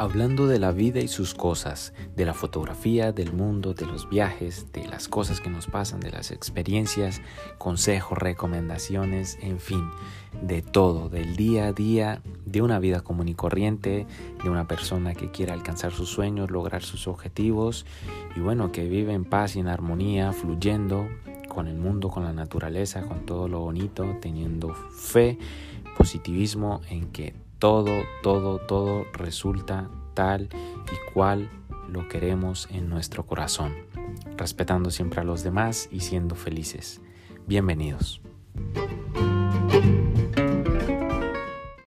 hablando de la vida y sus cosas, de la fotografía, del mundo, de los viajes, de las cosas que nos pasan, de las experiencias, consejos, recomendaciones, en fin, de todo, del día a día, de una vida común y corriente, de una persona que quiere alcanzar sus sueños, lograr sus objetivos y bueno, que vive en paz y en armonía, fluyendo con el mundo, con la naturaleza, con todo lo bonito, teniendo fe, positivismo en que todo, todo, todo resulta tal y cual lo queremos en nuestro corazón, respetando siempre a los demás y siendo felices. Bienvenidos.